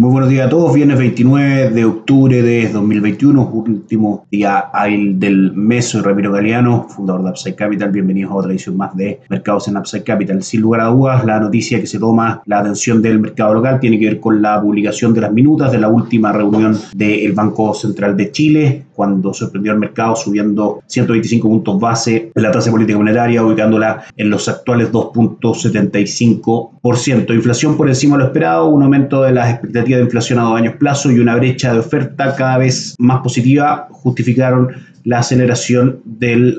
Muy buenos días a todos, viernes 29 de octubre de 2021, último día del mes. Soy Ramiro Galeano, fundador de Upside Capital. Bienvenidos a otra edición más de Mercados en Upside Capital. Sin lugar a dudas, la noticia que se toma la atención del mercado local tiene que ver con la publicación de las minutas de la última reunión del Banco Central de Chile, cuando sorprendió al mercado subiendo 125 puntos base en la tasa política monetaria, ubicándola en los actuales 2.75%. Inflación por encima de lo esperado, un aumento de las expectativas de inflación a dos años plazo y una brecha de oferta cada vez más positiva justificaron la aceleración del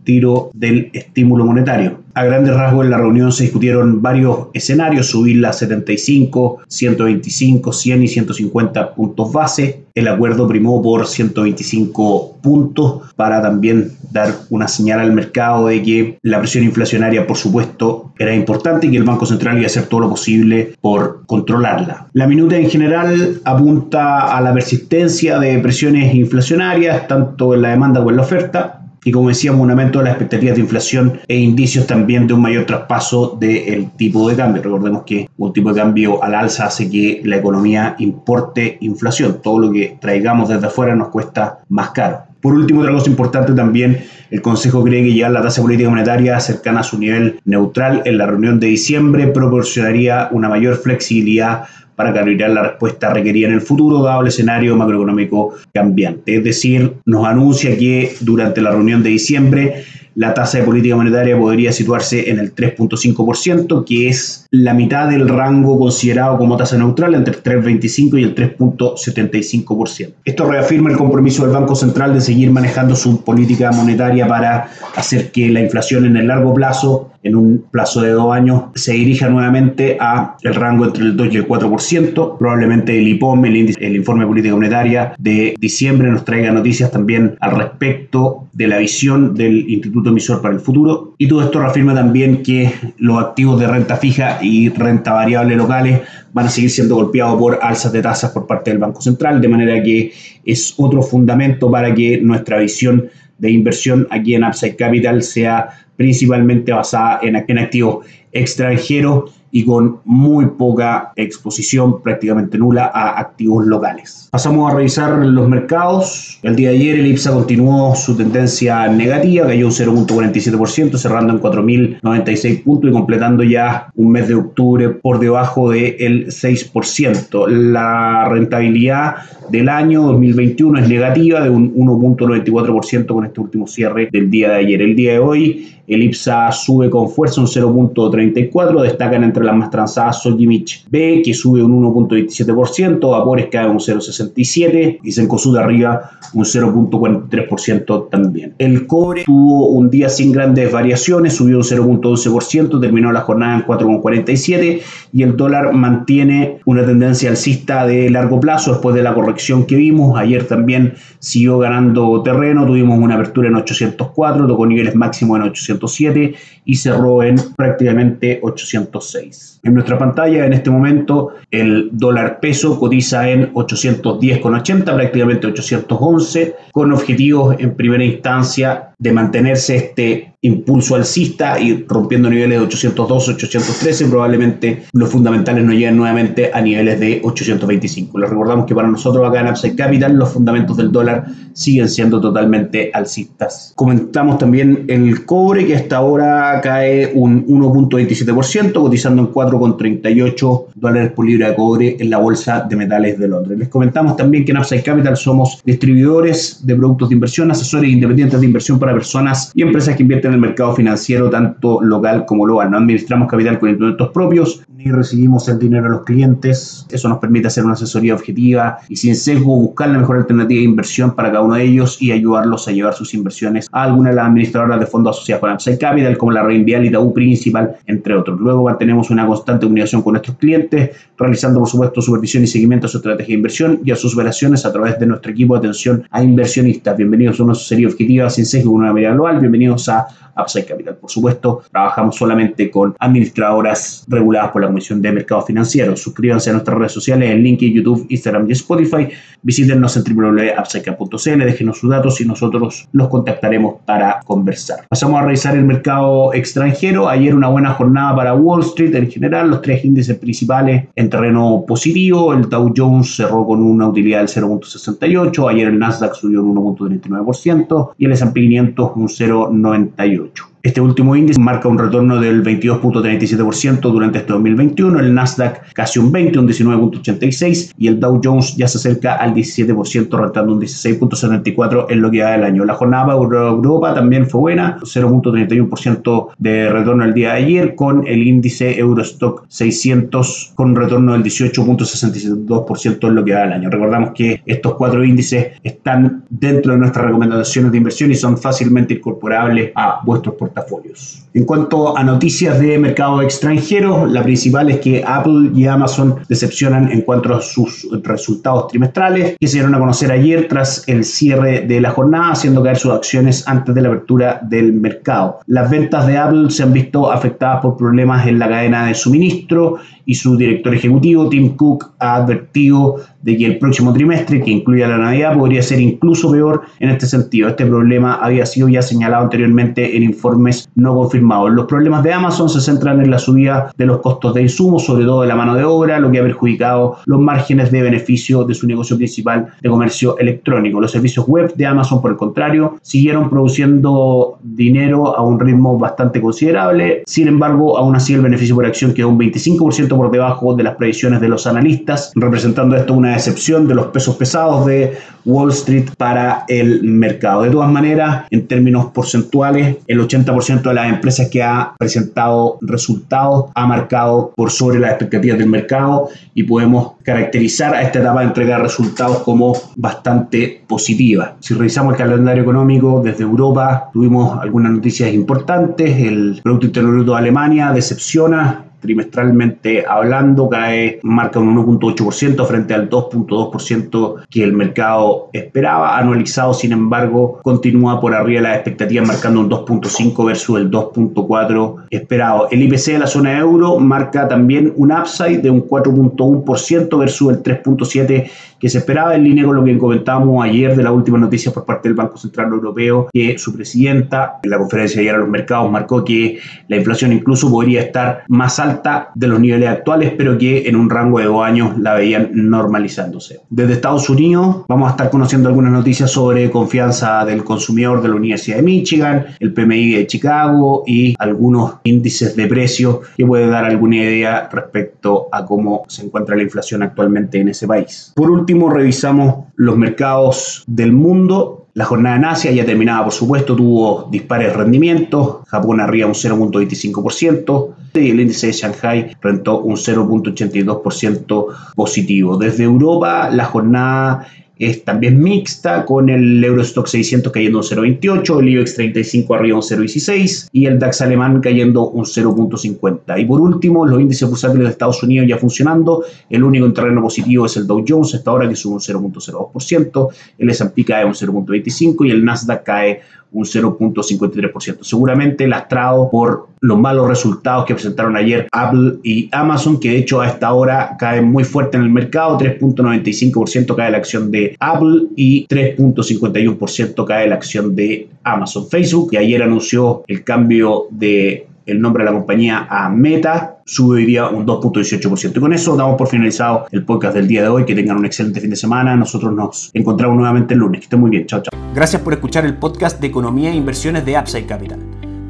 retiro del estímulo monetario. A grandes rasgos en la reunión se discutieron varios escenarios, subirla a 75, 125, 100 y 150 puntos base. El acuerdo primó por 125 puntos para también dar una señal al mercado de que la presión inflacionaria, por supuesto, era importante y que el Banco Central iba a hacer todo lo posible por controlarla. La minuta en general apunta a la persistencia de presiones inflacionarias, tanto en la demanda como en la oferta, y como decíamos, un aumento de las expectativas de inflación e indicios también de un mayor traspaso del tipo de cambio. Recordemos que un tipo de cambio al alza hace que la economía importe inflación. Todo lo que traigamos desde afuera nos cuesta más caro. Por último, otra cosa importante también, el Consejo cree que llegar la tasa política monetaria cercana a su nivel neutral en la reunión de diciembre proporcionaría una mayor flexibilidad para calibrar la respuesta requerida en el futuro, dado el escenario macroeconómico cambiante. Es decir, nos anuncia que durante la reunión de diciembre la tasa de política monetaria podría situarse en el 3.5%, que es la mitad del rango considerado como tasa neutral entre el 3.25 y el 3.75%. Esto reafirma el compromiso del Banco Central de seguir manejando su política monetaria para hacer que la inflación en el largo plazo en un plazo de dos años se dirija nuevamente a el rango entre el 2 y el 4%. Probablemente el IPOM, el, índice, el informe de política monetaria de diciembre, nos traiga noticias también al respecto de la visión del Instituto Emisor para el futuro. Y todo esto reafirma también que los activos de renta fija y renta variable locales van a seguir siendo golpeados por alzas de tasas por parte del Banco Central, de manera que es otro fundamento para que nuestra visión de inversión aquí en Upside Capital sea principalmente basada en, en activos extranjeros y con muy poca exposición, prácticamente nula, a activos locales. Pasamos a revisar los mercados. El día de ayer el IPSA continuó su tendencia negativa, cayó un 0.47%, cerrando en 4.096 puntos y completando ya un mes de octubre por debajo del 6%. La rentabilidad del año 2021 es negativa de un 1.94% con este último cierre del día de ayer. El día de hoy el IPSA sube con fuerza un 0.34, destacan entre las más transadas Sojimich B, que sube un 1.27%, Vapores cae un 0.67% y Sencosud arriba un 0.43% también. El cobre tuvo un día sin grandes variaciones, subió un 0.12%, terminó la jornada en 4.47 y el dólar mantiene una tendencia alcista de largo plazo después de la corrección que vimos. Ayer también siguió ganando terreno, tuvimos una apertura en 804, tocó niveles máximos en 807 y cerró en prácticamente 806. En nuestra pantalla en este momento el dólar peso cotiza en 810,80, prácticamente 811, con objetivos en primera instancia de mantenerse este impulso alcista y rompiendo niveles de 812, 813, probablemente los fundamentales no lleguen nuevamente a niveles de 825. Les recordamos que para nosotros acá en Upside Capital los fundamentos del dólar siguen siendo totalmente alcistas. Comentamos también el cobre que hasta ahora cae un 1.27%, cotizando en 4,38 dólares por libra de cobre en la bolsa de metales de Londres. Les comentamos también que en Upside Capital somos distribuidores de productos de inversión, asesores independientes de inversión para personas y empresas que invierten en el mercado financiero tanto local como global. No administramos capital con instrumentos propios ni recibimos el dinero a los clientes. Eso nos permite hacer una asesoría objetiva y sin sesgo buscar la mejor alternativa de inversión para cada uno de ellos y ayudarlos a llevar sus inversiones a alguna de las administradoras de fondos asociados con Upside Capital, como la Reinvial y Tabú Principal, entre otros. Luego mantenemos una constante comunicación con nuestros clientes, realizando por supuesto supervisión y seguimiento a su estrategia de inversión y a sus operaciones a través de nuestro equipo de atención a inversionistas. Bienvenidos a una asesoría objetiva sin sesgo una medida global. Bienvenidos a Upside Capital. Por supuesto, trabajamos solamente con administradoras reguladas por la Comisión de Mercados Financieros. Suscríbanse a nuestras redes sociales en LinkedIn, YouTube, Instagram y Spotify. Visítenos en www.upsidecap.cl, déjenos sus datos y nosotros los contactaremos para conversar. Pasamos a revisar el mercado extranjero. Ayer una buena jornada para Wall Street en general, los tres índices principales en terreno positivo. El Dow Jones cerró con una utilidad del 0.68, ayer el Nasdaq subió un 1.39% y el S&P 500 un 0.98. Este último índice marca un retorno del 22.37% durante este 2021, el Nasdaq casi un 20, un 19.86 y el Dow Jones ya se acerca al 17%, rentando un 16.74 en lo que va del año. La jornada Europa también fue buena, 0.31% de retorno el día de ayer, con el índice Eurostock 600 con un retorno del 18.62% en lo que va del año. Recordamos que estos cuatro índices están dentro de nuestras recomendaciones de inversión y son fácilmente incorporables a vuestros portafolios portafolios. En cuanto a noticias de mercado extranjero, la principal es que Apple y Amazon decepcionan en cuanto a sus resultados trimestrales, que se dieron a conocer ayer tras el cierre de la jornada, haciendo caer sus acciones antes de la apertura del mercado. Las ventas de Apple se han visto afectadas por problemas en la cadena de suministro y su director ejecutivo, Tim Cook, ha advertido de que el próximo trimestre, que incluye la Navidad, podría ser incluso peor en este sentido. Este problema había sido ya señalado anteriormente en informes no confirmados. Los problemas de Amazon se centran en la subida de los costos de insumos, sobre todo de la mano de obra, lo que ha perjudicado los márgenes de beneficio de su negocio principal de comercio electrónico. Los servicios web de Amazon, por el contrario, siguieron produciendo dinero a un ritmo bastante considerable. Sin embargo, aún así el beneficio por acción quedó un 25% por debajo de las previsiones de los analistas, representando esto una excepción de los pesos pesados de Wall Street para el mercado. De todas maneras, en términos porcentuales, el 80% de las empresas que ha presentado resultados ha marcado por sobre las expectativas del mercado y podemos caracterizar a esta etapa de entrega de resultados como bastante positiva. Si revisamos el calendario económico desde Europa, tuvimos algunas noticias importantes. El Producto Interno Bruto de Alemania decepciona trimestralmente hablando, cae, marca un 1.8% frente al 2.2% que el mercado esperaba. Anualizado, sin embargo, continúa por arriba de las expectativas, marcando un 2.5 versus el 2.4 esperado. El IPC de la zona euro marca también un upside de un 4.1% versus el 3.7% que se esperaba en línea con lo que comentábamos ayer de la última noticia por parte del Banco Central Europeo, que su presidenta en la conferencia de ayer a los mercados marcó que la inflación incluso podría estar más alta de los niveles actuales, pero que en un rango de dos años la veían normalizándose. Desde Estados Unidos vamos a estar conociendo algunas noticias sobre confianza del consumidor de la Universidad de Michigan, el PMI de Chicago y algunos índices de precios que puede dar alguna idea respecto a cómo se encuentra la inflación actualmente en ese país. Por último, revisamos los mercados del mundo. La jornada en Asia ya terminaba, por supuesto, tuvo dispares rendimientos. Japón arriba un 0.25% y el índice de Shanghai rentó un 0.82% positivo. Desde Europa, la jornada es también mixta, con el Eurostock 600 cayendo un 0,28, el IBEX 35 arriba un 0,16 y el DAX alemán cayendo un 0,50. Y por último, los índices bursátiles de Estados Unidos ya funcionando, el único en terreno positivo es el Dow Jones, hasta ahora que sube un 0,02%, el S&P cae un 0,25 y el Nasdaq cae un 0.53%. Seguramente lastrado por los malos resultados que presentaron ayer Apple y Amazon, que de hecho a esta hora caen muy fuerte en el mercado, 3.95% cae la acción de Apple y 3.51% cae la acción de Amazon. Facebook, que ayer anunció el cambio de el nombre de la compañía a Meta, sube hoy día un 2.18%. Y con eso damos por finalizado el podcast del día de hoy. Que tengan un excelente fin de semana. Nosotros nos encontramos nuevamente el lunes. Que estén muy bien. Chao, chao. Gracias por escuchar el podcast de Economía e Inversiones de Upside Capital.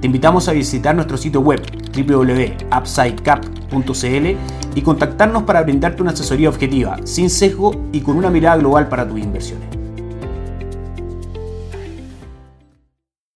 Te invitamos a visitar nuestro sitio web www.upsidecap.cl y contactarnos para brindarte una asesoría objetiva, sin sesgo y con una mirada global para tus inversiones.